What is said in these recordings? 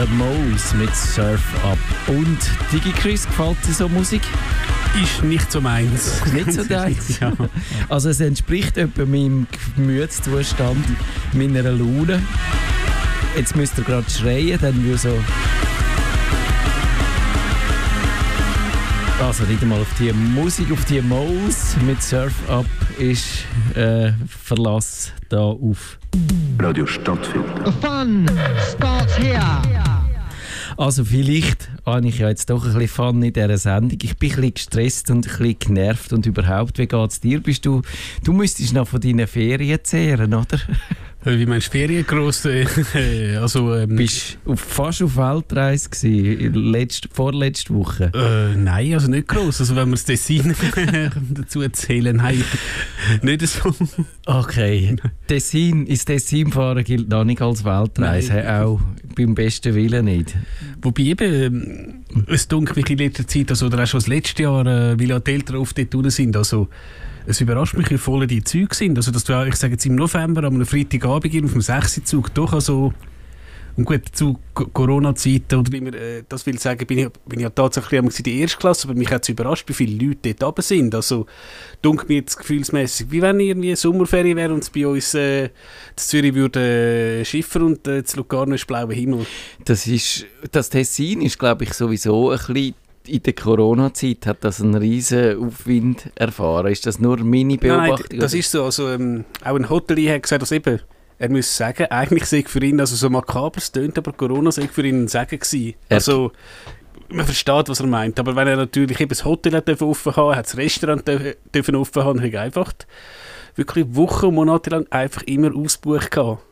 der Mouse mit Surf Up. Und DigiChris, gefällt dir so Musik? Ist nicht so meins. Nicht so deins? ja. Also es entspricht etwa meinem Gemütszustand, meiner Laune. Jetzt müsst ihr gerade schreien, dann würde so... Also nicht einmal auf die Musik, auf die Mouse mit Surf Up ist äh, Verlass da auf. Radio Stadtfilter. The fun starts here. Also vielleicht habe ich ja jetzt doch ein bisschen Fun in dieser Sendung. Ich bin ein bisschen gestresst und ein bisschen genervt und überhaupt, wie geht es dir? Bist du, du müsstest noch von deinen Ferien zehren, oder? Wie meinst du Ferien gross? Äh, also, ähm, Bist du fast auf Weltreise gewesen, letzt, vorletzte Woche? Äh, nein, also nicht gross. Also wenn wir das Dessin dazu erzählen, nein, nicht so. Okay, Tessin, ins Tessin fahren gilt noch nicht als Weltreise, nein. auch beim besten Willen nicht. Wobei eben, ähm, es dunkelt mich in letzter Zeit, also, oder auch schon das letzte Jahr, äh, weil ja die Eltern oft dort sind, also es überrascht mich, wie voll die Züge sind. Also, dass du, ich sage jetzt im November, am Freitagabend auf dem 6. Zug doch also und gut, zu Corona-Zeiten, oder wie man äh, das will sagen, bin ich, bin ich ja tatsächlich in der ersten Klasse, aber mich hat es überrascht, wie viele Leute dort oben sind. Also, dunkel mir jetzt gefühlsmäßig, wie wenn irgendwie Sommerferien wäre und es bei uns äh, in Zürich würde äh, schiffen und äh, zu Lugano ist blauer Himmel. Das ist, das Tessin ist, glaube ich, sowieso ein bisschen in der Corona-Zeit hat das einen riesen Aufwind erfahren. Ist das nur meine Beobachtung? Nein, das ist so. Also, ähm, auch ein Hotelier hat gesagt, dass eben, er muss sagen, eigentlich sei für ihn, also so makaber es tönt, aber Corona sei für ihn ein Segen gewesen. Also, man versteht, was er meint. Aber wenn er natürlich eben das Hotel hat offen haben hat das Restaurant dürfen offen haben, hat er einfach wirklich Wochen und Monate lang einfach immer ausgebucht gehabt.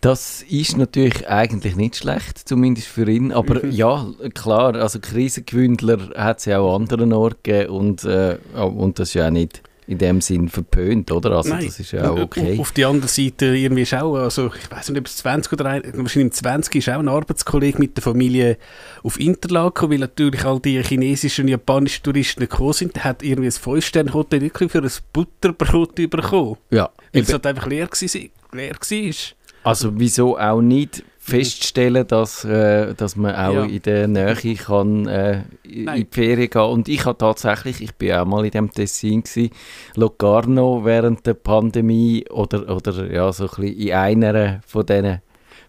Das ist natürlich eigentlich nicht schlecht, zumindest für ihn. Aber mhm. ja, klar, also Krisengewündler hat es ja auch an anderen Orten gegeben und, äh, und das ist ja auch nicht in dem Sinn verpönt, oder? Also Nein. das ist ja auch okay. Auf der anderen Seite irgendwie ist auch, also ich weiß nicht, ob es 20 oder ein, wahrscheinlich 20 ist auch ein Arbeitskollege mit der Familie auf Interlaken, weil natürlich all die chinesischen und japanischen Touristen gekommen sind, der hat irgendwie ein 5-Sterne-Hotel wirklich für ein Butterbrot bekommen. Ja. Weil es halt einfach leer war. Leer war. Also wieso auch nicht feststellen, dass, äh, dass man auch ja. in der Nähe kann, äh, in die Ferien gehen Und ich habe tatsächlich, ich bin auch mal in dem Tessin gewesen, Locarno während der Pandemie oder, oder ja, so ein bisschen in einer von diesen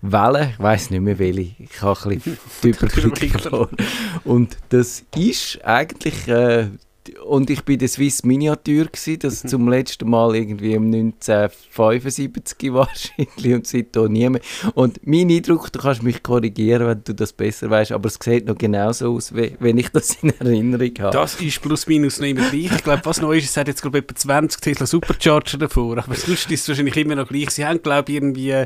Wellen, ich weiß nicht mehr welche, ich habe ein bisschen die Überblick verloren. Und das ist eigentlich äh, und ich bin der Swiss Miniatur gsi, das mhm. zum letzten Mal irgendwie im 1975 wahrscheinlich und seitdem nie mehr. Und mein Eindruck, du kannst mich korrigieren, wenn du das besser weißt, aber es sieht noch genauso aus, wie, wenn ich das in Erinnerung habe. Das ist plus minus noch immer gleich. Ich glaube, was neu ist, es hat jetzt glaube ich etwa 20 Tesla Supercharger davor, aber sonst ist es wahrscheinlich immer noch gleich. Sie haben glaube ich irgendwie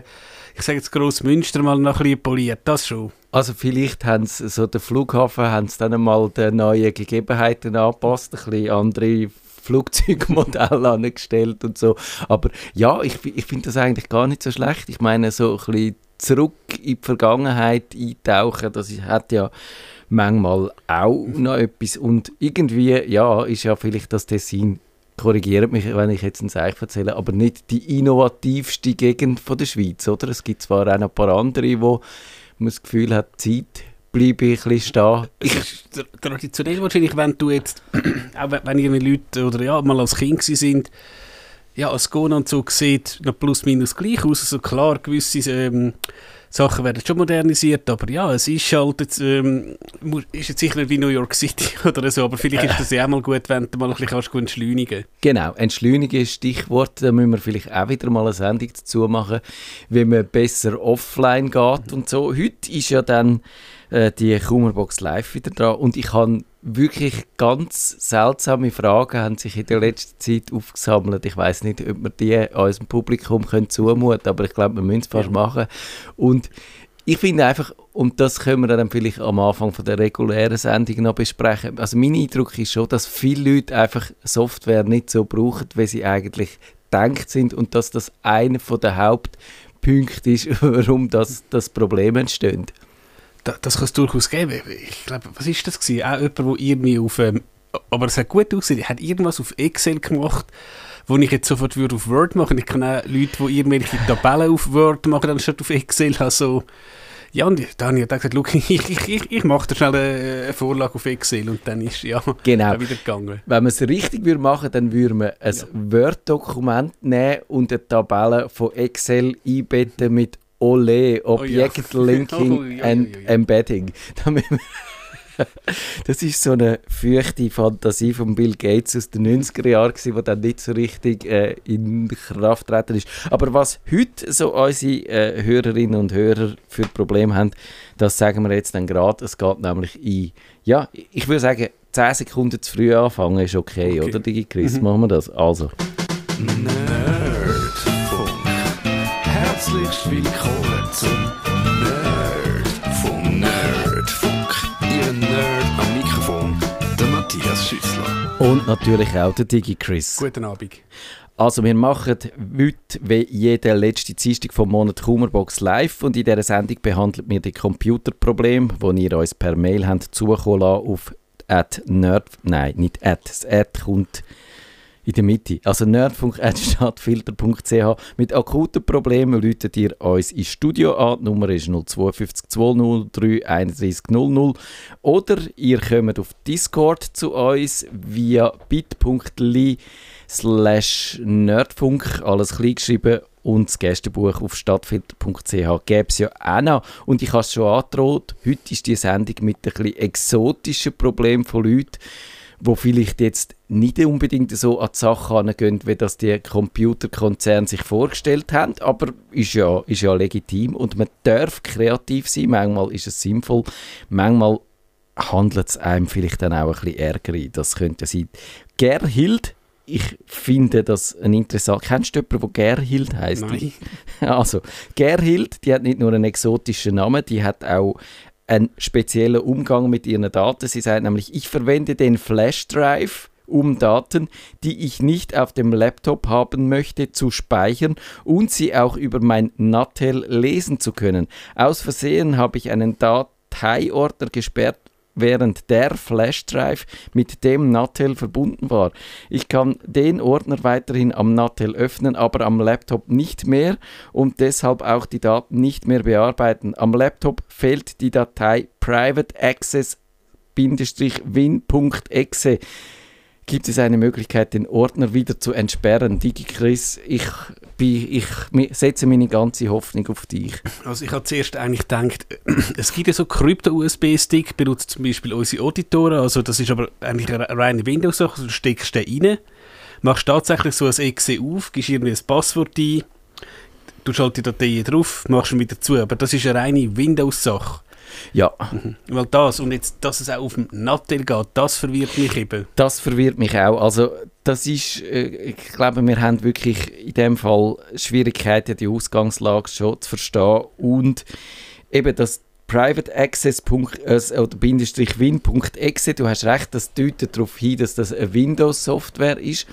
ich sage jetzt Grossmünster mal noch ein bisschen poliert, das schon. Also vielleicht haben sie so den Flughafen haben sie dann mal den neuen Gegebenheiten angepasst, ein bisschen andere Flugzeugmodelle angestellt und so. Aber ja, ich, ich finde das eigentlich gar nicht so schlecht. Ich meine, so ein bisschen zurück in die Vergangenheit eintauchen, das hat ja manchmal auch noch etwas. Und irgendwie, ja, ist ja vielleicht das Tessin korrigiert mich, wenn ich jetzt ein Seich erzähle, aber nicht die innovativste Gegend von der Schweiz, oder? Es gibt zwar auch noch ein paar andere, wo man das Gefühl hat, Zeit bleibe ich ein bisschen stehen. Ist traditionell wahrscheinlich, wenn du jetzt, auch wenn irgendwie Leute oder ja, mal als Kind sind, ja, als Gonanzug sieht noch plus minus gleich aus, also klar, gewisse ähm, Sachen werden schon modernisiert, aber ja, es ist halt jetzt, ähm, ist jetzt sicher nicht wie New York City oder so, aber vielleicht ist das ja auch mal gut, wenn du mal ein bisschen kannst entschleunigen Genau, entschleunigen ist Stichwort, da müssen wir vielleicht auch wieder mal eine Sendung dazu machen, wie man besser offline geht und so. Heute ist ja dann äh, die Kummerbox live wieder dran und ich habe wirklich ganz seltsame Fragen haben sich in der letzten Zeit aufgesammelt. Ich weiß nicht, ob wir die unserem Publikum können zumuten aber ich glaube, wir müssen es fast machen. Und ich finde einfach, und das können wir dann vielleicht am Anfang von der regulären Sendung noch besprechen, also mein Eindruck ist schon, dass viele Leute einfach Software nicht so brauchen, wie sie eigentlich denkt sind und dass das einer der Hauptpunkte ist, warum das, das Problem entsteht das, das kann es durchaus geben. Ich glaube, was ist das gewesen? Auch jemand, der irgendwie auf, ähm, aber es hat gut ausgesehen, hat irgendwas auf Excel gemacht, wo ich jetzt sofort würde auf Word machen. Ich kenne auch Leute, die irgendwelche Tabellen auf Word machen, anstatt auf Excel. Also, Ja, und da habe ich gesagt, look, ich, ich, ich, ich mache da schnell eine Vorlage auf Excel und dann ist ja genau. wieder gegangen. Wenn man es richtig würde machen dann würde man ein ja. Word-Dokument nehmen und eine Tabelle von Excel einbetten mit Ole, Object oh, ja. Linking oh, ja, and Embedding. Das ist so eine feuchte Fantasie von Bill Gates aus den 90er Jahren, die dann nicht so richtig äh, in Kraft treten ist. Aber was heute so unsere äh, Hörerinnen und Hörer für Probleme haben, das sagen wir jetzt dann gerade. Es geht nämlich in, ja, ich würde sagen, 10 Sekunden zu früh anfangen ist okay, okay. oder Digi Chris? Mhm. Machen wir das. Also. Nerdfunk. Herzlich willkommen zum Und natürlich auch der Digi Chris. Guten Abend. Also wir machen heute wie jede letzte Dienstag vom Monat Kummerbox live und in dieser Sendung behandelt wir die Computerprobleme, die ihr uns per Mail habt zukommen lassen auf at nerd... Nein, nicht at. Das at kommt in der Mitte. Also nerdfunk.stadtfilter.ch. Mit akuten Problemen läutet ihr uns ins Studio an. Die Nummer ist 052 203 3100. Oder ihr kommt auf Discord zu uns via bit.ly slash nerdfunk, alles klein geschrieben und das Gästebuch auf stadtfilter.ch gäbe es ja auch noch. Und ich habe es schon angedroht, heute ist die Sendung mit ein bisschen exotischen Problemen von Leuten, wo vielleicht jetzt nicht unbedingt so an die Sache herangehen, wie das die Computerkonzerne sich vorgestellt haben, aber ist ja, ist ja legitim und man darf kreativ sein, manchmal ist es sinnvoll, manchmal handelt es einem vielleicht dann auch ein bisschen Ärger ein. Das könnte sein. Gerhild, ich finde das ein interessant. Kennst du jemanden, der Gerhild heißt? Nein. Also, Gerhild, die hat nicht nur einen exotischen Namen, die hat auch einen speziellen Umgang mit ihren Daten. Sie sagt nämlich, ich verwende den Flash Drive, um Daten, die ich nicht auf dem Laptop haben möchte, zu speichern und sie auch über mein Natel lesen zu können. Aus Versehen habe ich einen Dateiordner gesperrt während der Flashdrive mit dem Natel verbunden war. Ich kann den Ordner weiterhin am Natel öffnen, aber am Laptop nicht mehr und deshalb auch die Daten nicht mehr bearbeiten. Am Laptop fehlt die Datei private access-win.exe gibt es eine Möglichkeit, den Ordner wieder zu entsperren. Digi Chris, ich, ich setze meine ganze Hoffnung auf dich. Also ich habe zuerst eigentlich gedacht, es gibt ja so Krypto-USB-Stick, benutzt zum Beispiel unsere Auditoren, also das ist aber eigentlich eine reine Windows-Sache, du steckst den rein, machst tatsächlich so ein Exe auf, gibst irgendwie ein Passwort ein, du schaltest die Datei drauf, machst ihn wieder zu, aber das ist eine reine Windows-Sache. Ja. Mhm. Weil das, und jetzt, dass es auch auf dem Nattel geht, das verwirrt mich eben. Das verwirrt mich auch. Also, das ist, äh, ich glaube, wir haben wirklich in dem Fall Schwierigkeiten, die Ausgangslage schon zu verstehen und eben das Private Access. Äh, oder Bindestrich Win.exe, du hast recht, das deutet darauf hin, dass das eine Windows-Software ist.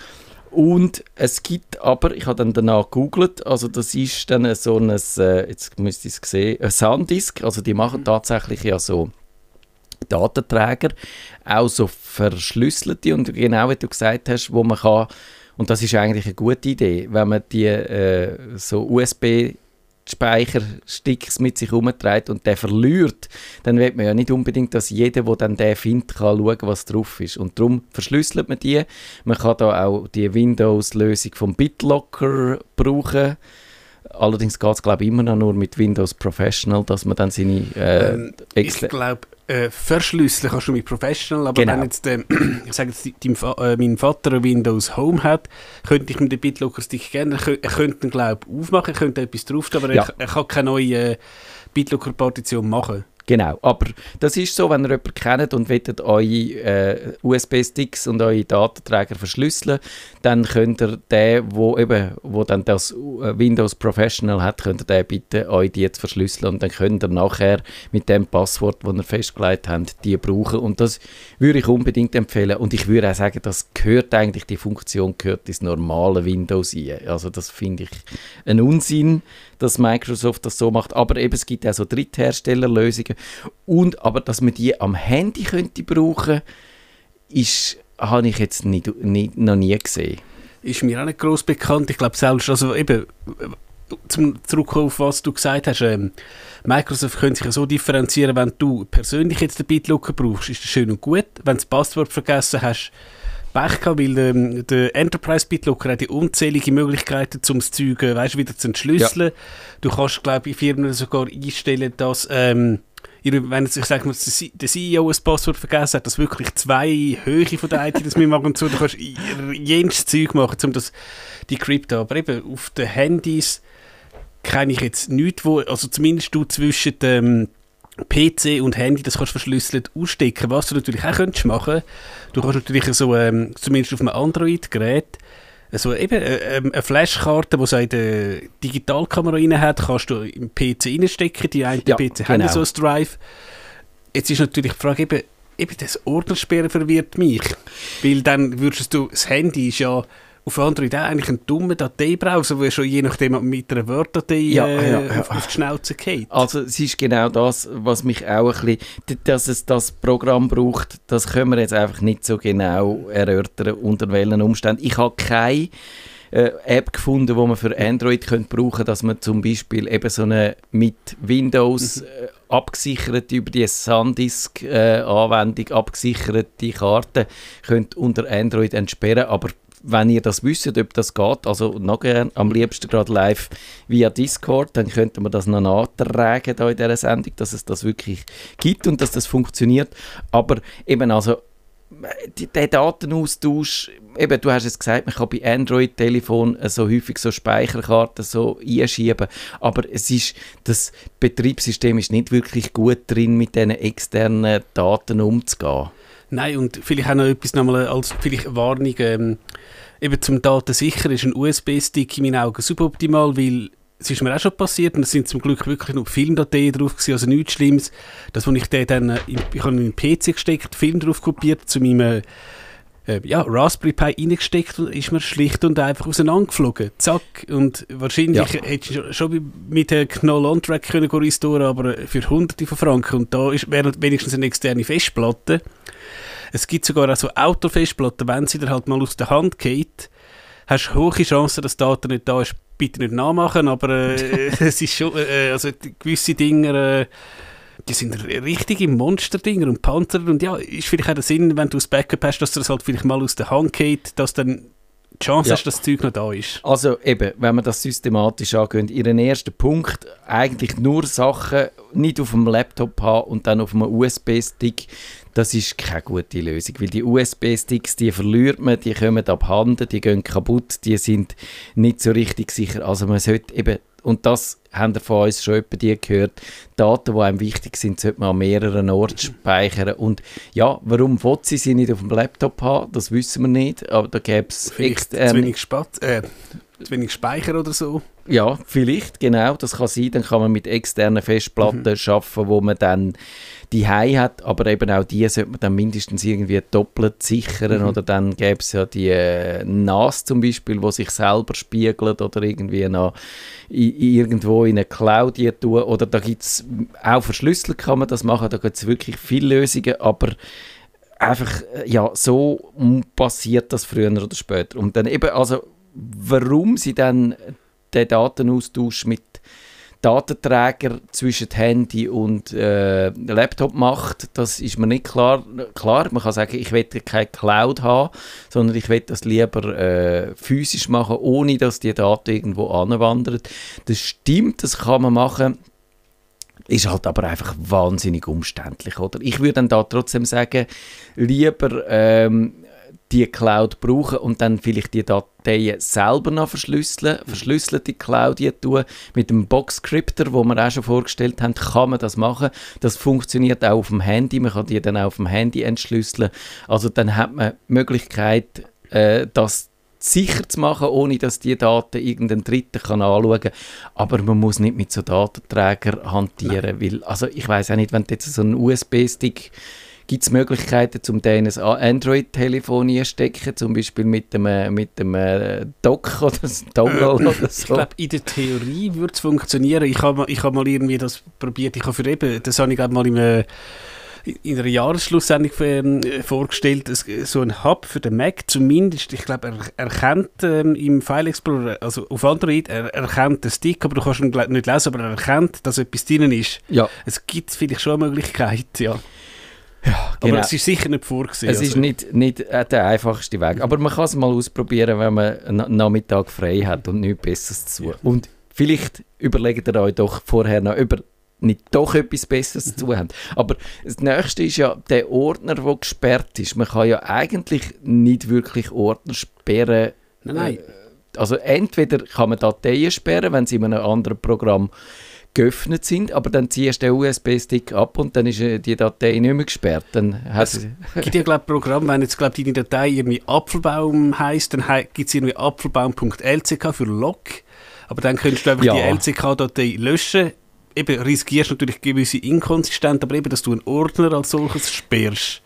Und es gibt aber, ich habe dann danach gegoogelt, also das ist dann so ein, äh, jetzt müsst ihr es sehen, ein Sandisk, also die machen mhm. tatsächlich ja so Datenträger, auch so verschlüsselte und genau wie du gesagt hast, wo man kann, und das ist eigentlich eine gute Idee, wenn man die äh, so USB Speichersticks mit sich herumträgt und der verliert, dann will man ja nicht unbedingt, dass jeder, der dann den findet, kann schauen, was drauf ist. Und darum verschlüsselt man die. Man kann da auch die Windows-Lösung vom BitLocker brauchen. Allerdings geht es, glaube ich, immer noch nur mit Windows Professional, dass man dann seine äh, ähm, Ich glaube, äh, verschlüsseln kannst du mit Professional, aber genau. wenn jetzt, äh, ich sage jetzt, dein, äh, mein Vater Windows Home hat, könnte ich mit dem BitLocker-Stick gerne, er könnte ihn, glaube ich, aufmachen, er könnte etwas draufstehen, aber ja. er, er, kann keine neue äh, BitLocker-Partition machen. Genau, aber das ist so, wenn ihr jemanden kennt und wollt eure äh, USB-Sticks und eure Datenträger verschlüsseln, dann könnt ihr den, wo eben, wo dann das äh, Windows Professional hat, könnt ihr den bitte euch die jetzt verschlüsseln und dann könnt ihr nachher mit dem Passwort, das ihr festgelegt habt, die brauchen. Und das würde ich unbedingt empfehlen. Und ich würde auch sagen, das gehört eigentlich, die Funktion gehört ins normale Windows ein. Also das finde ich ein Unsinn, dass Microsoft das so macht. Aber eben, es gibt auch so Drittherstellerlösungen. Und, aber dass man die am Handy könnte brauchen, ist, habe ich jetzt nicht, nicht, noch nie gesehen. Ist mir auch nicht groß bekannt. Ich glaube selbst, also eben, zum zurückkommen auf was du gesagt hast, ähm, Microsoft könnte sich so differenzieren, wenn du persönlich jetzt den BitLocker brauchst, ist das schön und gut. Wenn du das Passwort vergessen hast, Pech gehabt, weil ähm, der Enterprise BitLocker hat die unzählige Möglichkeiten, um das Zeug äh, weißt, wieder zu entschlüsseln. Ja. Du kannst, glaube ich, in Firmen sogar einstellen, dass ähm, wenn jetzt, ich sage mal, der CEO ein Passwort vergessen hat, dass wirklich zwei Höhe von der IT das mitmachen und so, du kannst jenes Zeug machen, um das decrypten. Aber eben auf den Handys kenne ich jetzt nichts, wo, also zumindest du zwischen dem PC und Handy, das kannst du verschlüsselt ausstecken. Was du natürlich auch könntest machen, du kannst natürlich so, ähm, zumindest auf einem Android-Gerät, also eben äh, ähm, eine Flashkarte, die so eine Digitalkamera rein hat, kannst du im PC reinstecken. Die einen ja, PC genau. haben so ein Drive. Jetzt ist natürlich die Frage, eben, eben das Ordnersperren verwirrt mich. Weil dann würdest du, das Handy ist ja auf Android auch eigentlich ein dummer Dateibrowser, wo schon je nachdem mit einer Word-Datei ja, äh, ja, ja. auf die Schnauze geht. Also es ist genau das, was mich auch ein bisschen, dass es das Programm braucht, das können wir jetzt einfach nicht so genau erörtern, unter welchen Umständen. Ich habe keine äh, App gefunden, die man für Android könnte brauchen dass man zum Beispiel eben so eine mit Windows mhm. äh, abgesicherte, über die SanDisk-Anwendung äh, abgesicherte Karte könnte unter Android entsperren, aber wenn ihr das wisst, ob das geht, also noch gern, am liebsten gerade live via Discord, dann könnte man das noch nachtragen da in dieser Sendung, dass es das wirklich gibt und dass das funktioniert. Aber eben also der Datenaustausch, eben, du hast es gesagt, man kann bei Android-Telefonen so häufig so Speicherkarten so einschieben, aber es ist, das Betriebssystem ist nicht wirklich gut drin, mit diesen externen Daten umzugehen. Nein, und vielleicht auch noch etwas nochmal als vielleicht Warnung, ähm, eben zum Datensicher ist ein USB-Stick in meinen Augen suboptimal, weil es ist mir auch schon passiert und es sind zum Glück wirklich nur Filmdateien drauf gewesen, also nichts Schlimmes. Das, wo ich den dann, in, ich habe in den PC gesteckt, Film drauf kopiert, zu meinem äh, ja, Raspberry Pi reingesteckt und ist mir schlicht und einfach auseinandergeflogen. Zack. Und wahrscheinlich ja. hättest du schon mit dem Knoll-On-Track können restoren aber für hunderte von Franken. Und da wäre wenigstens eine externe Festplatte. Es gibt sogar auch so Autofestplatten, wenn sie dir halt mal aus der Hand geht, hast du hohe Chancen, dass die Daten nicht da ist. Bitte nicht nachmachen, aber äh, es ist schon, äh, also gewisse Dinge, äh, die sind richtige Monsterdinger und Panzer und ja, ist vielleicht auch der Sinn, wenn du das Backup hast, dass du das halt vielleicht mal aus der Hand geht, dass dann die Chance ja. hast, dass das Zeug noch da ist. Also eben, wenn man das systematisch angeht, ihren ersten Punkt, eigentlich nur Sachen nicht auf dem Laptop haben und dann auf einem USB-Stick, das ist keine gute Lösung, weil die USB-Sticks, die verliert man, die kommen abhanden, die gehen kaputt, die sind nicht so richtig sicher. Also man sollte eben, und das haben von uns schon etwa die gehört, Daten, die einem wichtig sind, sollte man an mehreren Orten speichern. Und ja, warum will sie sie nicht auf dem Laptop haben, das wissen wir nicht, aber da gäbe es... Vielleicht ähm, zu wenig, Spat äh, zu wenig Speicher oder so? Ja, vielleicht, genau, das kann sein. Dann kann man mit externen Festplatten mhm. arbeiten, wo man dann die hat, aber eben auch die sollte man dann mindestens irgendwie doppelt sichern mhm. oder dann gäbe es ja die äh, NAS zum Beispiel, wo sich selber spiegelt oder irgendwie noch irgendwo in eine Cloud tun oder da gibt es auch verschlüsselt kann man das machen, da gibt es wirklich viele Lösungen, aber einfach, äh, ja, so passiert das früher oder später. Und dann eben, also, warum sie dann den Datenaustausch mit Datenträger zwischen Handy und äh, Laptop macht, das ist mir nicht klar. Klar, man kann sagen, ich will keine Cloud haben, sondern ich will das lieber äh, physisch machen, ohne dass die Daten irgendwo anwandern. Das stimmt, das kann man machen. Ist halt aber einfach wahnsinnig umständlich, oder? Ich würde dann da trotzdem sagen, lieber ähm, die Cloud brauchen und dann vielleicht die Dateien selber noch verschlüsseln, verschlüsselte Cloud tun. Mit dem Box-Scripter, wo wir auch schon vorgestellt haben, kann man das machen. Das funktioniert auch auf dem Handy, man kann die dann auch auf dem Handy entschlüsseln. Also dann hat man die Möglichkeit, äh, das sicher zu machen, ohne dass die Daten irgendein Dritter kann anschauen kann. Aber man muss nicht mit so Datenträgern hantieren, Nein. weil, also ich weiß auch nicht, wenn du jetzt so einen USB-Stick Gibt es Möglichkeiten, um den ein Android-Telefon einstecken, zum Beispiel mit dem, äh, mit dem äh, Dock oder Dongle äh, oder so? Ich glaube, in der Theorie würde es funktionieren. Ich habe ich hab mal irgendwie das probiert. Ich habe für eben, das habe ich glaube mal im in einer Jahresschlusssendung ähm, vorgestellt, so ein Hub für den Mac zumindest, ich glaube, er erkennt ähm, im File Explorer, also auf Android, er erkennt den Stick, aber du kannst ihn nicht lesen, aber er erkennt, dass etwas drin ist. Ja. Es gibt vielleicht schon eine Möglichkeit, ja. Ja, genau. Aber es ist sicher nicht vorgesehen. Es also. ist nicht, nicht äh, der einfachste Weg. Aber man kann es mal ausprobieren, wenn man einen Nachmittag frei hat und nichts Besseres zu tun. Und vielleicht überlegt ihr euch doch vorher noch über nicht doch etwas Besseres zu tun haben. Aber das Nächste ist ja der Ordner, der gesperrt ist. Man kann ja eigentlich nicht wirklich Ordner sperren. Nein, nein. Äh, also entweder kann man Dateien sperren, wenn sie in einem anderen Programm geöffnet sind, aber dann ziehst du den USB-Stick ab und dann ist äh, die Datei nicht mehr gesperrt. Dann es gibt ja glaube Programm, wenn jetzt glaube deine Datei irgendwie Apfelbaum heißt, dann gibt es irgendwie apfelbaum.lck für Log, aber dann könntest du einfach ja. die LCK-Datei löschen. Eben riskierst natürlich gewisse Inkonsistenz, aber eben, dass du einen Ordner als solches sperrst.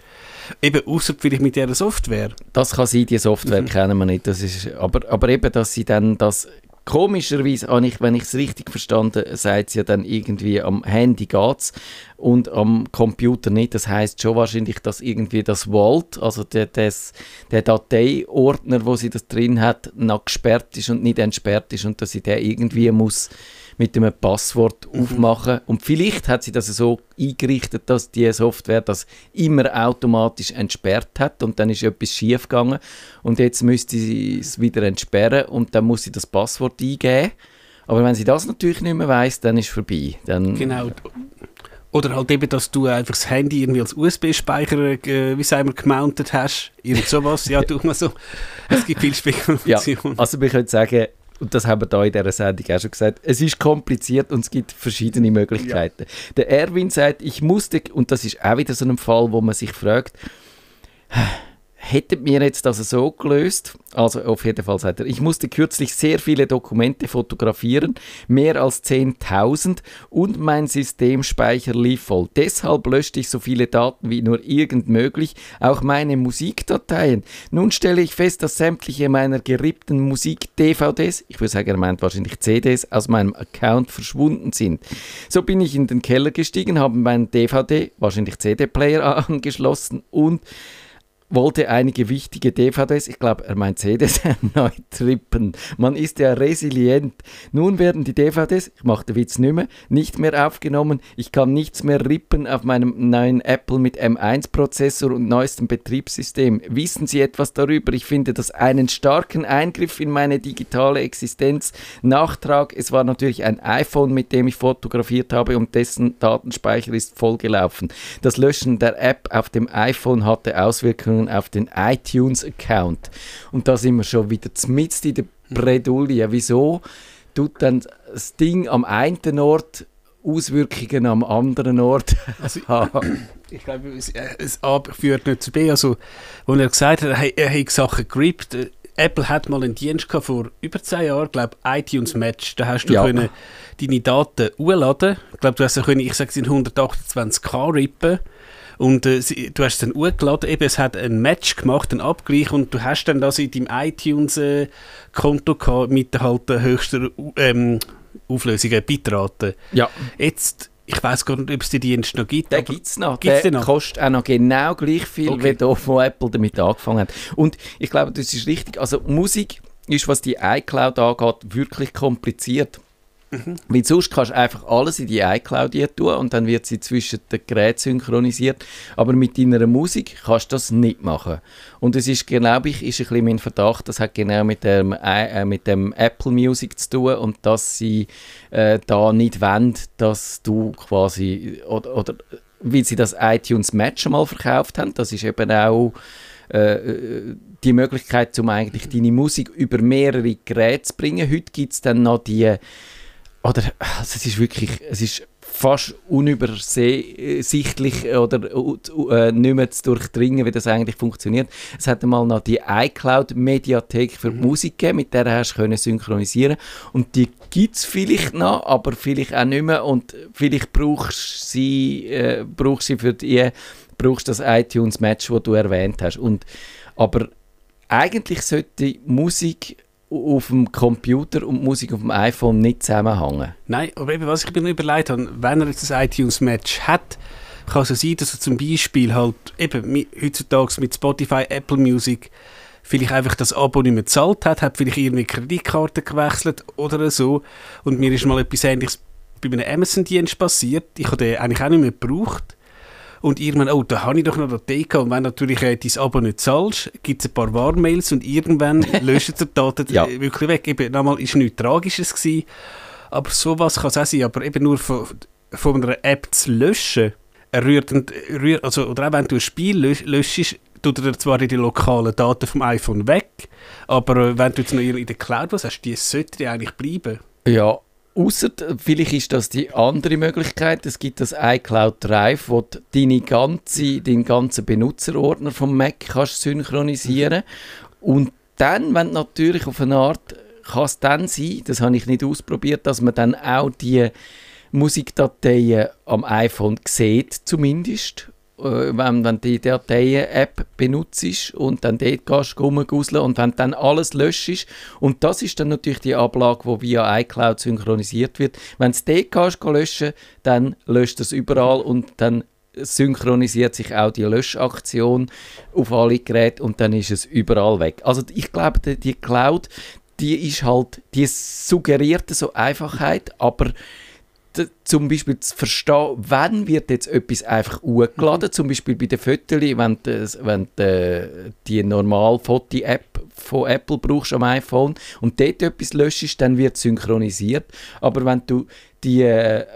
Eben, außer vielleicht mit dieser Software. Das kann sein, die Software mhm. kennen wir nicht. Das ist, aber, aber eben, dass sie dann das Komischerweise, ich, wenn ich es richtig verstanden sagt sie ja dann irgendwie, am Handy geht's und am Computer nicht. Das heißt schon wahrscheinlich, dass irgendwie das Vault, also der, das, der Dateiordner, wo sie das drin hat, noch gesperrt ist und nicht entsperrt ist und dass sie der irgendwie muss mit einem Passwort mhm. aufmachen. Und vielleicht hat sie das so eingerichtet, dass die Software das immer automatisch entsperrt hat und dann ist etwas schief gegangen und jetzt müsste sie es wieder entsperren und dann muss sie das Passwort eingeben. Aber wenn sie das natürlich nicht mehr weiß, dann ist es vorbei. Dann genau. Oder halt eben, dass du einfach das Handy irgendwie als USB-Speicher, äh, wie sagen wir, gemountet hast. Irgend sowas. ja, tu mal so. Es gibt viel Spekulation. Ja, also wir können sagen, und das haben wir da in dieser Sendung auch schon gesagt, es ist kompliziert und es gibt verschiedene Möglichkeiten. Ja. Der Erwin sagt, ich musste, und das ist auch wieder so ein Fall, wo man sich fragt, hätten wir jetzt das so gelöst? Also auf jeden Fall sagt er, ich musste kürzlich sehr viele Dokumente fotografieren, mehr als 10.000 und mein Systemspeicher lief voll. Deshalb löschte ich so viele Daten wie nur irgend möglich, auch meine Musikdateien. Nun stelle ich fest, dass sämtliche meiner gerippten Musik-DVDs, ich würde sagen, er meint wahrscheinlich CDs, aus meinem Account verschwunden sind. So bin ich in den Keller gestiegen, habe meinen DVD, wahrscheinlich CD-Player angeschlossen und wollte einige wichtige DVDs, ich glaube, er meint CDs, erneut trippen. Man ist ja resilient. Nun werden die DVDs, ich mache den Witz nicht mehr, nicht mehr aufgenommen. Ich kann nichts mehr rippen auf meinem neuen Apple mit M1-Prozessor und neuestem Betriebssystem. Wissen Sie etwas darüber? Ich finde das einen starken Eingriff in meine digitale Existenz. Nachtrag, es war natürlich ein iPhone, mit dem ich fotografiert habe und dessen Datenspeicher ist vollgelaufen. Das Löschen der App auf dem iPhone hatte Auswirkungen Auswirkungen auf den iTunes-Account. Und da sind wir schon wieder mitten in der Bredouille. Wieso tut dann das Ding am einen Ort Auswirkungen am anderen Ort also, ich glaube, es, es A führt nicht zu B. Also, als er gesagt hat, er, er hat Sachen gerippt, äh, Apple hat mal einen Dienst gehabt vor über zwei Jahren, glaube iTunes Match. Da hast du ja. können deine Daten hochladen. Ich glaube, du hast können, ich sage, es sind 128k rippen. Und äh, du hast es dann hochgeladen, eben, es hat ein Match gemacht, einen Abgleich und du hast dann das in deinem iTunes-Konto äh, mit halt der höchsten ähm, Auflösung, Bitrate. Ja. Jetzt ich weiß gar nicht, ob es den Dienst noch gibt. Den gibt es noch. Gibt's der noch? kostet auch noch genau gleich viel, okay. wie da, wo Apple damit angefangen hat. Und ich glaube, das ist richtig. Also Musik ist, was die iCloud angeht, wirklich kompliziert. Mhm. Weil sonst kannst du einfach alles in die iCloud tun und dann wird sie zwischen den Geräten synchronisiert. Aber mit deiner Musik kannst du das nicht machen. Und es ist, glaube ich, ist ein bisschen mein Verdacht, das hat genau mit dem, äh, mit dem Apple Music zu tun und dass sie äh, da nicht wollen, dass du quasi, oder, oder weil sie das iTunes Match mal verkauft haben, das ist eben auch äh, die Möglichkeit, um eigentlich deine Musik über mehrere Geräte zu bringen. Heute gibt es dann noch die oder also es ist wirklich, es ist fast unübersichtlich oder äh, nicht mehr zu durchdringen, wie das eigentlich funktioniert. Es hat einmal noch die iCloud-Mediathek für mhm. Musik gegeben, mit der hast du synchronisieren und die gibt es vielleicht noch, aber vielleicht auch nicht mehr und vielleicht brauchst sie, äh, brauchst sie für die, brauchst das iTunes-Match, das du erwähnt hast. Und, aber eigentlich sollte Musik auf dem Computer und Musik auf dem iPhone nicht zusammenhängen. Nein, aber eben, was ich mir überlegt habe, wenn er jetzt ein iTunes-Match hat, kann es sein, dass er zum Beispiel halt eben heutzutage mit Spotify, Apple Music vielleicht einfach das Abo nicht mehr gezahlt hat, hat vielleicht irgendwie Kreditkarte gewechselt oder so. Und mir ist mal etwas Ähnliches bei einem Amazon-Dienst passiert. Ich habe den eigentlich auch nicht mehr gebraucht. Und irgendwann, oh, da habe ich doch noch eine Datei Und wenn natürlich äh, dein Abo nicht zahlst, gibt es ein paar Warnmails und irgendwann löschen die Daten ja. wirklich weg. Eben, nochmal, ist nichts Tragisches gewesen. Aber sowas kann es auch sein. Aber eben nur von, von einer App zu löschen, rührt, rührt, also, oder auch wenn du ein Spiel löschst, tut er zwar die lokalen Daten vom iPhone weg, aber äh, wenn du jetzt noch in der Cloud was hast, die sollte eigentlich bleiben. Ja, Außer vielleicht ist das die andere Möglichkeit. Es gibt das iCloud Drive, wo du deine ganze, deinen ganzen Benutzerordner vom Mac kannst synchronisieren Und dann, wenn natürlich auf eine Art, kann es dann sein, das habe ich nicht ausprobiert, dass man dann auch die Musikdateien am iPhone sieht, zumindest. Äh, wenn, wenn die Dateien-App benutzt und dann dort gehst rumguseln und wenn dann alles löschst und das ist dann natürlich die Ablage, die via iCloud synchronisiert wird. Wenn du dort gehst, löschen dann löscht es überall und dann synchronisiert sich auch die Löschaktion auf alle Geräte und dann ist es überall weg. Also ich glaube, die, die Cloud, die ist halt, die suggeriert so Einfachheit, aber zum Beispiel zu verstehen, wann wird jetzt etwas einfach hochgeladen, mhm. zum Beispiel bei den Fotos, wenn du, wenn du die normale Foto-App von Apple brauchst am iPhone und dort etwas löschst, dann wird synchronisiert. Aber wenn du die äh,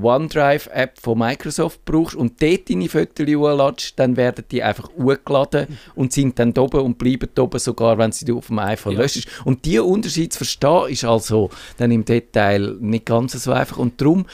OneDrive-App von Microsoft brauchst und dort deine Fotos hochladest, dann werden die einfach hochgeladen und sind dann oben und bleiben oben, sogar wenn sie auf dem iPhone ja. löschst. Und dieser Unterschied zu verstehen, ist also dann im Detail nicht ganz so einfach. Und darum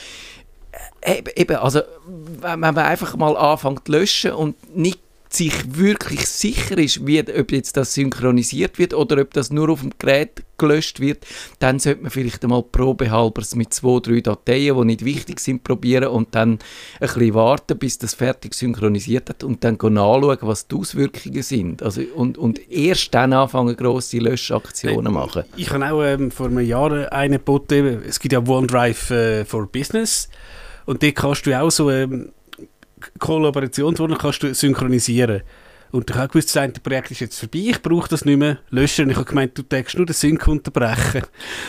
äh, eben, also wenn man einfach mal anfängt zu löschen und nicht sich wirklich sicher ist, wie, ob jetzt das synchronisiert wird oder ob das nur auf dem Gerät gelöscht wird, dann sollte man vielleicht einmal probehalber mit zwei, drei Dateien, die nicht wichtig sind, probieren und dann ein bisschen warten, bis das fertig synchronisiert hat und dann nachschauen, was die Auswirkungen sind. Also, und, und erst dann anfangen, grosse Löschaktionen machen. Ich, habe auch ähm, vor einem Jahr eine geboten, es gibt ja OneDrive äh, for Business und dort kannst du auch so... Ähm, Kollaborationswohnung kannst du synchronisieren. Und ich habe gewusst, das Projekt ist jetzt vorbei, ich brauche das nicht mehr löschen. Und ich habe gemeint, du denkst nur den Sync unterbrechen.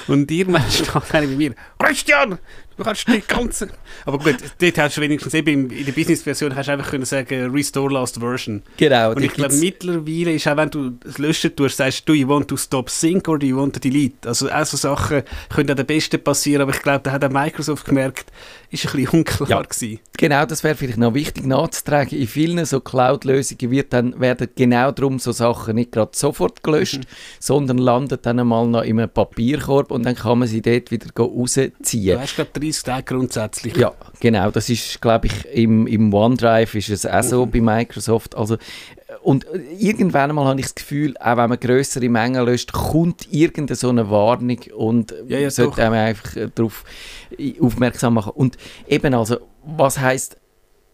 Und irgendwann steht einer bei mir, Christian, Du kannst nicht ganz. Aber gut, dort hast du wenigstens eben in der Business-Version hast du einfach können sagen Restore Last Version. Genau. Und ich glaube mittlerweile ist auch, wenn du es löschen tust, sagst du, you want to stop sync do you want to delete. Also auch so Sachen können an der Besten passieren, aber ich glaube, da hat auch Microsoft gemerkt, ist ein bisschen unklar ja. gewesen. Genau, das wäre vielleicht noch wichtig nachzutragen. In vielen so Cloud-Lösungen wird dann, werden genau darum so Sachen nicht gerade sofort gelöscht, mhm. sondern landen dann einmal noch in einem Papierkorb und dann kann man sie dort wieder rausziehen. Du hast gerade 30 Tage grundsätzlich. Ja, genau. Das ist, glaube ich, im, im OneDrive ist es auch so mhm. bei Microsoft. Also, und irgendwann einmal habe ich das Gefühl, auch wenn man größere Mengen löscht, kommt irgendeine so eine Warnung und ja, ja, sollte einem einfach äh, darauf aufmerksam machen. Und eben also, was heißt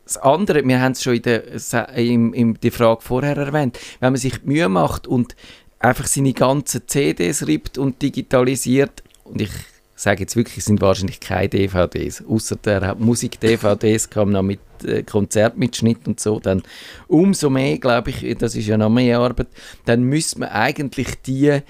das andere, wir haben es schon in der, in, in der Frage vorher erwähnt, wenn man sich Mühe macht und einfach seine ganzen CDs rippt und digitalisiert, und ich sage jetzt wirklich, es sind wahrscheinlich keine DVDs, außer der Musik-DVDs kam noch mit äh, Konzertmitschnitt und so, dann umso mehr, glaube ich, das ist ja noch mehr Arbeit, dann müsste man eigentlich die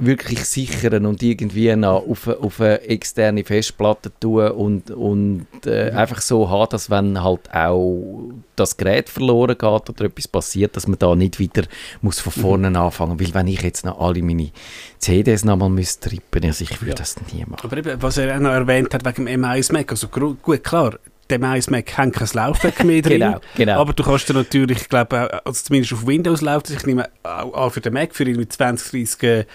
wirklich sichern und irgendwie noch auf, auf eine externe Festplatte tun und, und äh, mhm. einfach so haben, dass wenn halt auch das Gerät verloren geht oder etwas passiert, dass man da nicht wieder muss von mhm. vorne mhm. anfangen Weil wenn ich jetzt noch alle meine CDs nochmal müsste trippen, also ich würde ja. das nie machen. Aber eben, was er auch noch erwähnt hat wegen dem M1 Mac, also gut, klar, dem iMac hängt kein Laufwerk mehr drin. genau, genau. Aber du kannst dir natürlich, ich glaube, also zumindest auf Windows läuft ich nehme auch für den Mac für irgendwie 20, 30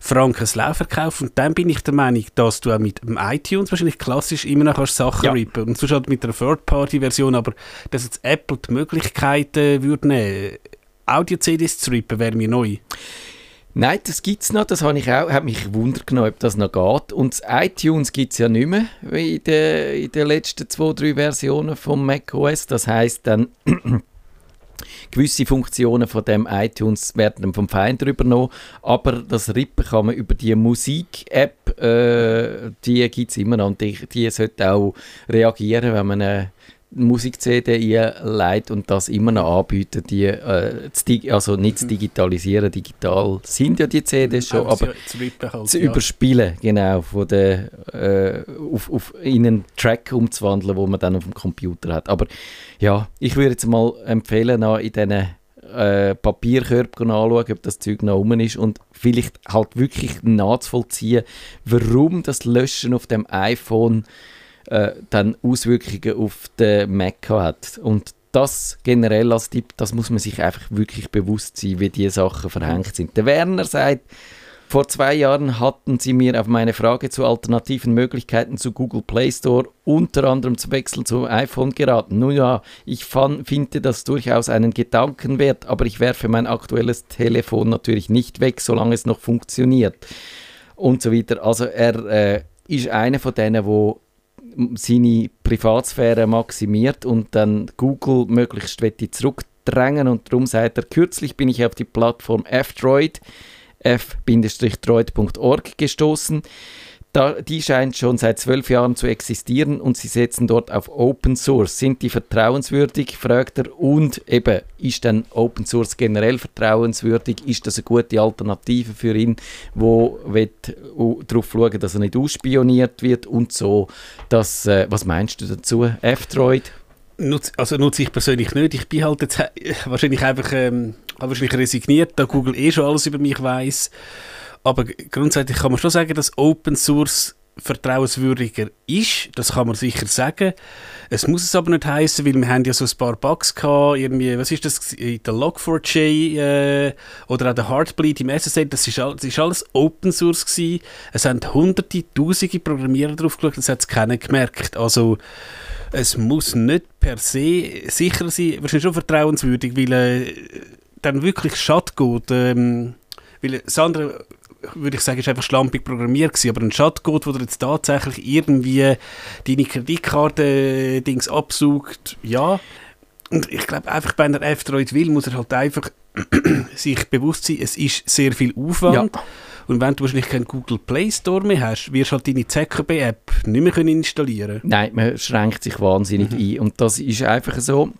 Franken ein Laufwerk kaufen. Und dann bin ich der Meinung, dass du auch mit dem iTunes wahrscheinlich klassisch immer noch kannst Sachen ja. rippen. Und sonst halt mit einer Third-Party-Version, aber dass jetzt Apple die Möglichkeiten würde nehmen, Audio-CDs zu rippen, wäre mir neu. Nein, das gibt es noch. Das habe ich auch, hat mich wundert genommen, ob das noch geht. Und iTunes gibt es ja nicht mehr, wie in den, in den letzten zwei, drei Versionen vom macOS. Das heißt dann, gewisse Funktionen von dem iTunes werden dann vom Feind übernommen, aber das Rippen kann man über die Musik-App, äh, die gibt es immer noch und die, die sollte auch reagieren, wenn man eine Musik-CD einleitet und das immer noch anbieten, die, äh, also nicht zu mhm. digitalisieren, digital sind ja die CDs schon, aber, aber zu, halt, zu ja. überspielen, genau, von der, äh, auf, auf in einen Track umzuwandeln, wo man dann auf dem Computer hat. Aber ja, ich würde jetzt mal empfehlen, in diesen äh, Papierkörper anschauen, ob das Zeug noch rum ist und vielleicht halt wirklich nachzuvollziehen, warum das Löschen auf dem iPhone äh, dann Auswirkungen auf den Mac hat. Und das generell als Tipp, das muss man sich einfach wirklich bewusst sein, wie diese Sachen verhängt sind. Der Werner sagt, vor zwei Jahren hatten Sie mir auf meine Frage zu alternativen Möglichkeiten zu Google Play Store unter anderem zu Wechsel zum iPhone geraten. Nun ja, ich fand, finde das durchaus einen Gedanken wert, aber ich werfe mein aktuelles Telefon natürlich nicht weg, solange es noch funktioniert. Und so weiter. Also er äh, ist einer von denen, wo seine Privatsphäre maximiert und dann Google möglichst zurückdrängen und darum sagt er, kürzlich bin ich auf die Plattform F-Droid f-droid.org gestoßen. Da, die scheint schon seit zwölf Jahren zu existieren und sie setzen dort auf Open Source. Sind die vertrauenswürdig, fragt er. Und eben, ist denn Open Source generell vertrauenswürdig? Ist das eine gute Alternative für ihn, wo wird darauf schauen, dass er nicht ausspioniert wird und so. Das, äh, was meinst du dazu, F-Droid? Nutz, also nutze ich persönlich nicht. Ich bin halt jetzt wahrscheinlich einfach ähm, wahrscheinlich resigniert, da Google eh schon alles über mich weiß. Aber grundsätzlich kann man schon sagen, dass Open Source vertrauenswürdiger ist. Das kann man sicher sagen. Es muss es aber nicht heißen, weil wir haben ja so ein paar Bugs gehabt, irgendwie, was ist das, der Log4j äh, oder auch der Heartbleed im SSL, das ist, all, das ist alles Open Source gewesen. Es haben hunderte, tausende Programmierer drauf geschaut, das hat es keiner gemerkt. Also es muss nicht per se sicher sein, wahrscheinlich schon vertrauenswürdig, weil äh, dann wirklich Schad geht, ähm, weil das würde ich sagen, ist einfach schlampig programmiert gewesen, aber ein wo du jetzt tatsächlich irgendwie deine Kreditkarte-Dings absucht, ja. Und ich glaube, einfach bei einer F-Droid will, muss er halt einfach sich bewusst sein, es ist sehr viel Aufwand. Ja. Und wenn du wahrscheinlich keinen Google Play Store mehr hast, wirst du halt deine ZKB-App nicht mehr installieren Nein, man schränkt sich wahnsinnig mhm. ein. Und das ist einfach so,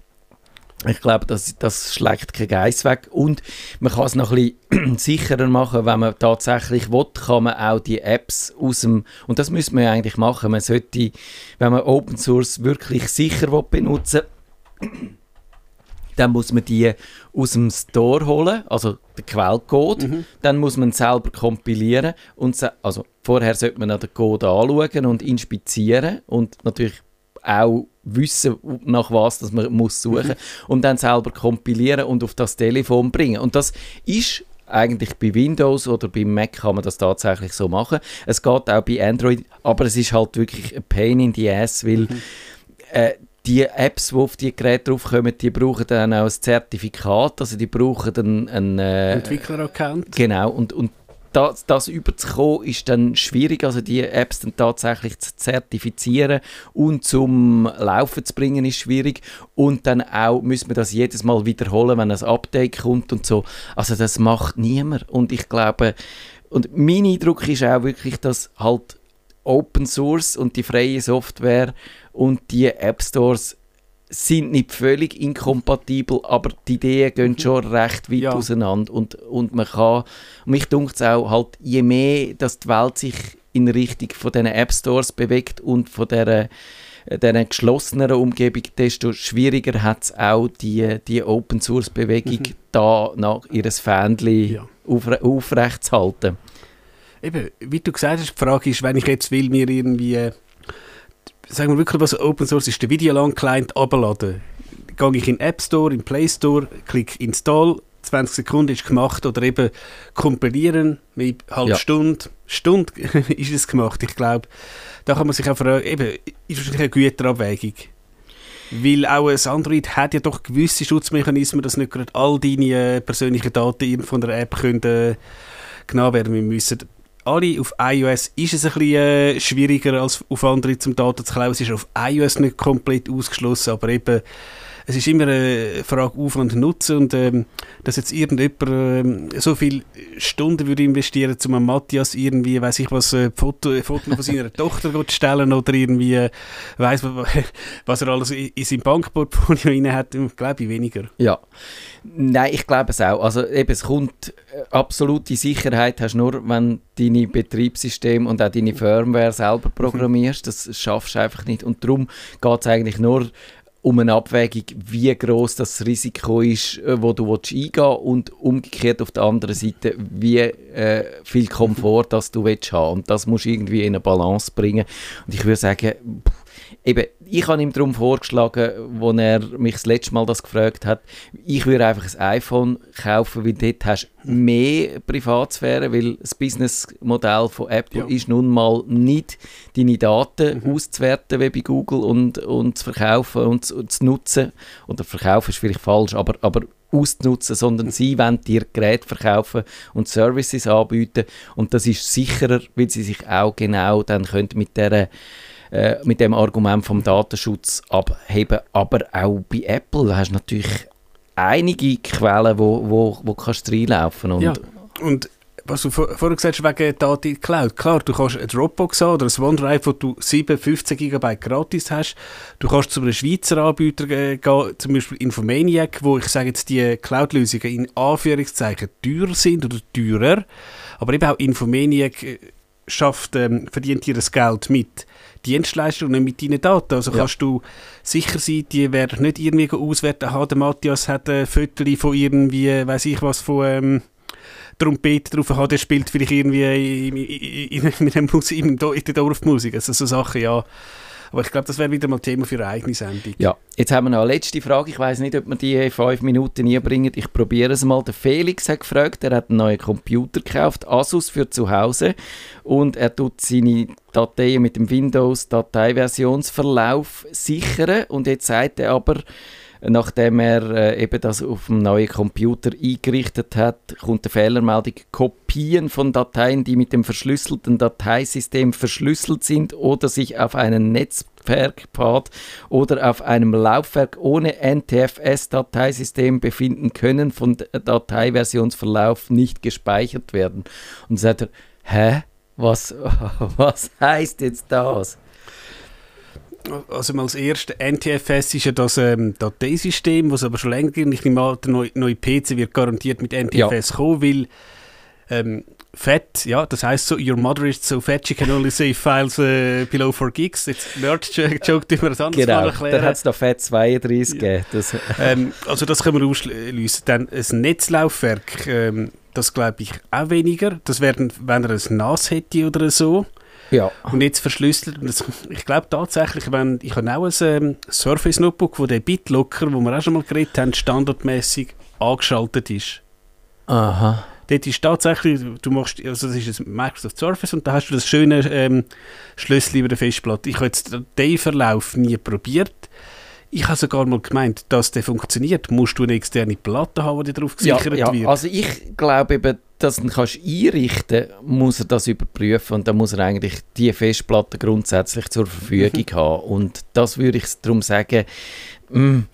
ich glaube, das, das schlägt kein Geist weg. Und man kann es noch ein bisschen sicherer machen, wenn man tatsächlich will, kann man auch die Apps aus dem, und das müsste man ja eigentlich machen, man sollte, wenn man Open Source wirklich sicher will benutzen dann muss man die aus dem Store holen, also den Quellcode, mhm. dann muss man selber kompilieren und also vorher sollte man den Code anschauen und inspizieren und natürlich auch wissen, nach was dass man muss suchen muss, und dann selber kompilieren und auf das Telefon bringen. Und das ist eigentlich bei Windows oder beim Mac kann man das tatsächlich so machen. Es geht auch bei Android, aber es ist halt wirklich ein Pain in the Ass, weil mhm. äh, die Apps, die auf die Geräte draufkommen, die brauchen dann auch ein Zertifikat, also die brauchen einen, einen äh, Entwickler-Account. Genau, und, und das, das überzukommen, ist dann schwierig, also die Apps dann tatsächlich zu zertifizieren und zum Laufen zu bringen, ist schwierig. Und dann auch müssen wir das jedes Mal wiederholen, wenn ein Update kommt und so. Also das macht niemand. Und ich glaube, und mein Eindruck ist auch wirklich, dass halt Open Source und die freie Software und die App Stores sind nicht völlig inkompatibel, aber die Ideen gehen mhm. schon recht weit ja. auseinander und, und man kann, mich dunkt es auch, halt, je mehr dass die Welt sich in Richtung von diesen App Stores bewegt und von dieser dieser geschlosseneren Umgebung, desto schwieriger hat es auch die, die Open Source Bewegung mhm. da nach ihres Fähnchen ja. aufre aufrecht zu halten. Eben, wie du gesagt hast, die Frage ist, wenn ich jetzt will, mir irgendwie sagen wir wirklich, was Open Source ist, der Videolang-Client abladen. Gehe ich in den App Store, in den Play Store, klicke Install, 20 Sekunden ist gemacht oder eben kompilieren, eine halbe ja. Stunde, Stunde ist es gemacht. Ich glaube, da kann man sich auch fragen, eben, ist wahrscheinlich eine Güterabwägung. Weil auch ein Android hat ja doch gewisse Schutzmechanismen, dass nicht gerade all deine äh, persönlichen Daten von der App können, äh, genommen werden müssen alle auf iOS ist es ein bisschen äh, schwieriger als auf andere zum Daten zu klauen. Es ist auf iOS nicht komplett ausgeschlossen, aber eben es ist immer eine Frage Aufwand und Nutzen und ähm, dass jetzt irgendjemand ähm, so viele Stunden würde investieren, um Matthias irgendwie, weiß ich was, äh, Foto, Foto von seiner Tochter zu stellen oder irgendwie äh, weiß was er alles in, in seinem Bankportfolio hat, glaube ich weniger. Ja, nein, ich glaube es auch. Also eben, es kommt äh, absolute Sicherheit hast nur, wenn deine Betriebssysteme und auch deine Firmware selber programmierst. Das schaffst du einfach nicht und darum geht es eigentlich nur um eine Abwägung, wie groß das Risiko ist, äh, wo du eingehen willst und umgekehrt auf der anderen Seite, wie äh, viel Komfort das du willst haben. Und das musst du irgendwie in eine Balance bringen. Und ich würde sagen, pff, eben, ich habe ihm darum vorgeschlagen, als er mich das letzte Mal das gefragt hat, ich würde einfach ein iPhone kaufen, weil dort hast du mehr Privatsphäre, weil das Businessmodell von Apple ja. ist nun mal nicht, deine Daten mhm. auszuwerten wie bei Google und, und zu verkaufen und zu, und zu nutzen. Oder verkaufen ist vielleicht falsch, aber, aber auszunutzen, sondern sie wollen dir Geräte verkaufen und Services anbieten und das ist sicherer, weil sie sich auch genau dann können mit dieser äh, mit dem Argument vom Datenschutz abheben. Aber auch bei Apple hast du natürlich einige Quellen, wo, wo, wo kannst du reinlaufen und ja. und was du vor, vorher gesagt hast, wegen Daten Cloud. Klar, du kannst ein Dropbox haben oder ein OneDrive, wo du 7, 15 GB gratis hast. Du kannst zu einem Schweizer Anbieter gehen, zum Beispiel Infomaniac, wo ich sage jetzt, die Cloud-Lösungen in Anführungszeichen teuer sind oder teurer. Aber eben auch Infomaniac äh, schafft, ähm, verdient ihr das Geld mit Dienstleistungen mit deinen Daten. Also ja. kannst du sicher sein, die werden nicht irgendwie auswerten, aha, der Matthias hat ein Foto von irgendwie, weiß ich was, von ähm, Trompete drauf hat, der spielt vielleicht irgendwie in, in, in, in, in, in der Dorfmusik. Also so Sachen, ja aber ich glaube, das wäre wieder mal Thema für eine eigene Sendung. Ja, jetzt haben wir noch eine letzte Frage. Ich weiß nicht, ob wir die in fünf Minuten nie bringen. Ich probiere es mal. Der Felix hat gefragt, er hat einen neuen Computer gekauft, Asus für zu Hause. Und er tut seine Dateien mit dem Windows-Dateiversionsverlauf sichern. Und jetzt sagt er aber, nachdem er äh, eben das auf dem neuen Computer eingerichtet hat, kommt eine Fehlermeldung, Kopien von Dateien, die mit dem verschlüsselten Dateisystem verschlüsselt sind oder sich auf einem Netzwerkpfad oder auf einem Laufwerk ohne NTFS-Dateisystem befinden, können von Dateiversionsverlauf nicht gespeichert werden. Und sagt er, hä? Was, was heißt jetzt das? Also mal als erstes, NTFS ist ja das ähm, Dateisystem, was aber schon länger gibt. Ich nehme an, der neue, neue PC wird garantiert mit NTFS ja. kommen, weil ähm, fett, ja, das heißt so, your mother is so fat, she can only save files uh, below 4 gigs. Jetzt Nerd-Joke, dürfen wir das anders genau, mal erklären. dann hat es noch fett 32 ja. gegeben. Ähm, also das können wir ausschließen. Dann ein Netzlaufwerk, ähm, das glaube ich auch weniger. Das werden, wenn er ein NAS hätte oder so. Ja. Und jetzt verschlüsselt. Und das, ich glaube tatsächlich, wenn, ich habe auch ein ähm, Surface Notebook, wo der BitLocker, wo wir auch schon mal geredet haben, standardmäßig angeschaltet ist. Aha. Dort ist tatsächlich, du machst, also das ist ein Microsoft Surface und da hast du das schöne ähm, Schlüssel über der Festplatte. Ich habe jetzt den Verlauf nie probiert. Ich habe sogar mal gemeint, dass der funktioniert. Musst du eine externe Platte haben, die darauf gesichert ja, ja. wird? Also ich glaube eben, dass du kannst einrichten muss er das überprüfen und dann muss er eigentlich die Festplatte grundsätzlich zur Verfügung mhm. haben. Und das würde ich darum sagen, mh, mm,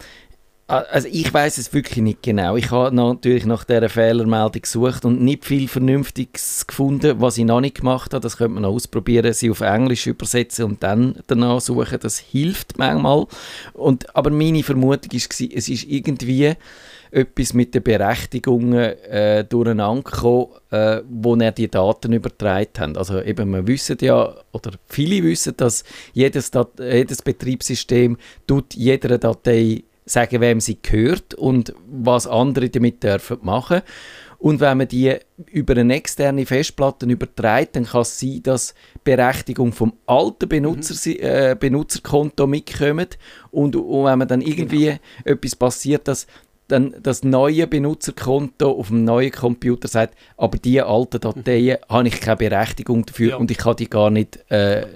also ich weiß es wirklich nicht genau. Ich habe natürlich nach dieser Fehlermeldung gesucht und nicht viel Vernünftiges gefunden, was ich noch nicht gemacht habe. Das könnte man noch ausprobieren, sie auf Englisch übersetzen und dann danach suchen. Das hilft manchmal. Und, aber meine Vermutung war, es ist irgendwie etwas mit den Berechtigungen äh, durcheinander gekommen, äh, wo er die Daten übertragen hat. Also eben, wir wissen ja, oder viele wissen, dass jedes, Dat jedes Betriebssystem tut jeder Datei sagen, wem sie gehört und was andere damit dürfen machen. Und wenn man die über eine externe Festplatte überträgt, dann kann es sein, dass Berechtigung vom alten Benutzer, mhm. äh, Benutzerkonto mitkommt und, und wenn man dann irgendwie genau. etwas passiert, dass dann das neue Benutzerkonto auf dem neuen Computer sagt, aber die alten Dateien mhm. habe ich keine Berechtigung dafür ja. und ich kann die gar nicht äh,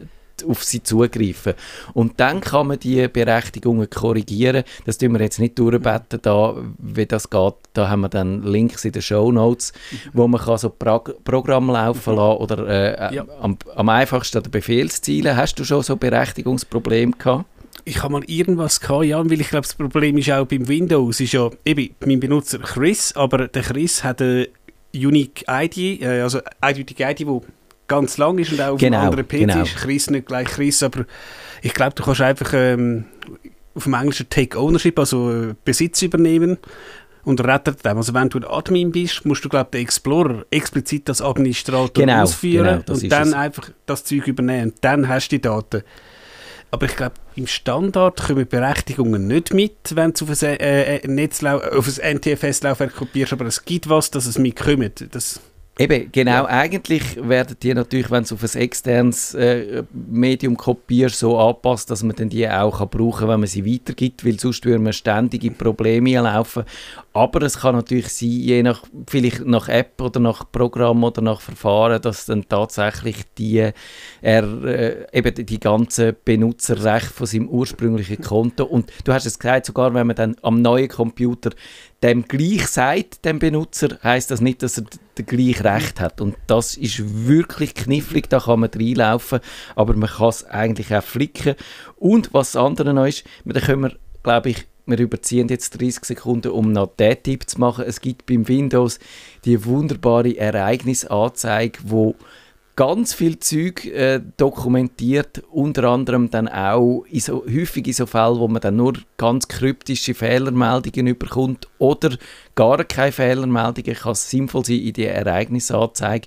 auf sie zugreifen. Und dann kann man die Berechtigungen korrigieren. Das tun wir jetzt nicht durchbetten, da, wie das geht. Da haben wir dann Links in den Show Notes, wo man kann so Prog Programm laufen lassen oder äh, ja. am, am, einfachsten an den Befehlszielen. Hast du schon so Berechtigungsprobleme gehabt? Ich habe mal irgendwas gehabt, ja, weil ich glaube, das Problem ist auch beim Windows, ist ja eben mein Benutzer Chris, aber der Chris hat eine Unique ID, äh, also eindeutige ID, die ganz lang ist und auch auf genau, einem anderen PC genau. ist. Chris nicht gleich Chris, aber ich glaube, du kannst einfach ähm, auf dem Englischen Take Ownership, also äh, Besitz übernehmen und rettet dem. Also wenn du ein Admin bist, musst du glaube den Explorer explizit als Administrator Genau, ausführen genau, und dann es. einfach das Zeug übernehmen. Und dann hast du die Daten. Aber ich glaube, im Standard kommen Berechtigungen nicht mit, wenn du auf ein, äh, äh, auf ein NTFS-Laufwerk kopierst, aber es gibt was, dass es mitkommt. Das, Eben, genau. Eigentlich werden die natürlich, wenn du auf ein externes äh, Medium kopierst, so angepasst, dass man dann die auch kann brauchen kann, wenn man sie weitergibt, weil sonst würden wir ständige Probleme laufen. Aber es kann natürlich sein, je nach, vielleicht nach App oder nach Programm oder nach Verfahren, dass dann tatsächlich die, er, äh, eben die ganzen Benutzerrechte von seinem ursprünglichen Konto und du hast es gesagt, sogar wenn man dann am neuen Computer dem gleich sagt, dem Benutzer, heißt das nicht, dass er das gleiche Recht hat. Und das ist wirklich knifflig, da kann man reinlaufen, aber man kann es eigentlich auch flicken. Und was das andere noch ist, da können wir, glaube ich, wir überziehen jetzt 30 Sekunden, um noch den Tipp zu machen. Es gibt beim Windows die wunderbare Ereignisanzeige, wo ganz viel Zeug äh, dokumentiert, unter anderem dann auch in so, häufig in so Fällen, wo man dann nur ganz kryptische Fehlermeldungen überkommt oder gar keine Fehlermeldungen, kann es sinnvoll sein, in die Ereignisanzeige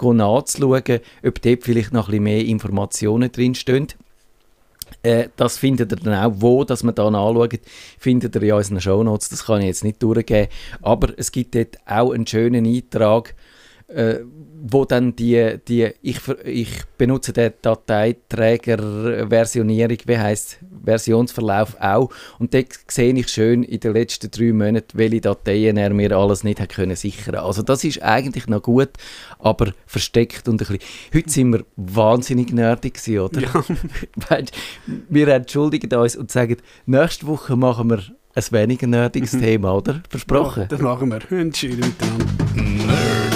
nachzuschauen, ob dort vielleicht noch ein mehr Informationen drinstehen. Äh, das findet ihr dann auch, wo dass man da nachschaut, findet ihr in unseren Shownotes, das kann ich jetzt nicht durchgeben, aber es gibt dort auch einen schönen Eintrag, äh, wo dann die, die ich, ich benutze den Dateiträger-Versionierung, wie heißt Versionsverlauf auch und dort sehe ich schön in den letzten drei Monaten, welche Dateien er mir alles nicht hat können sichern. Also das ist eigentlich noch gut, aber versteckt und ein bisschen. Heute sind wir wahnsinnig nerdig gewesen, oder? Ja. Weißt, wir entschuldigen uns und sagen, nächste Woche machen wir ein weniger nerdiges Thema, oder? Versprochen. Ja, das machen wir. Schön miteinander. Nerdfunk.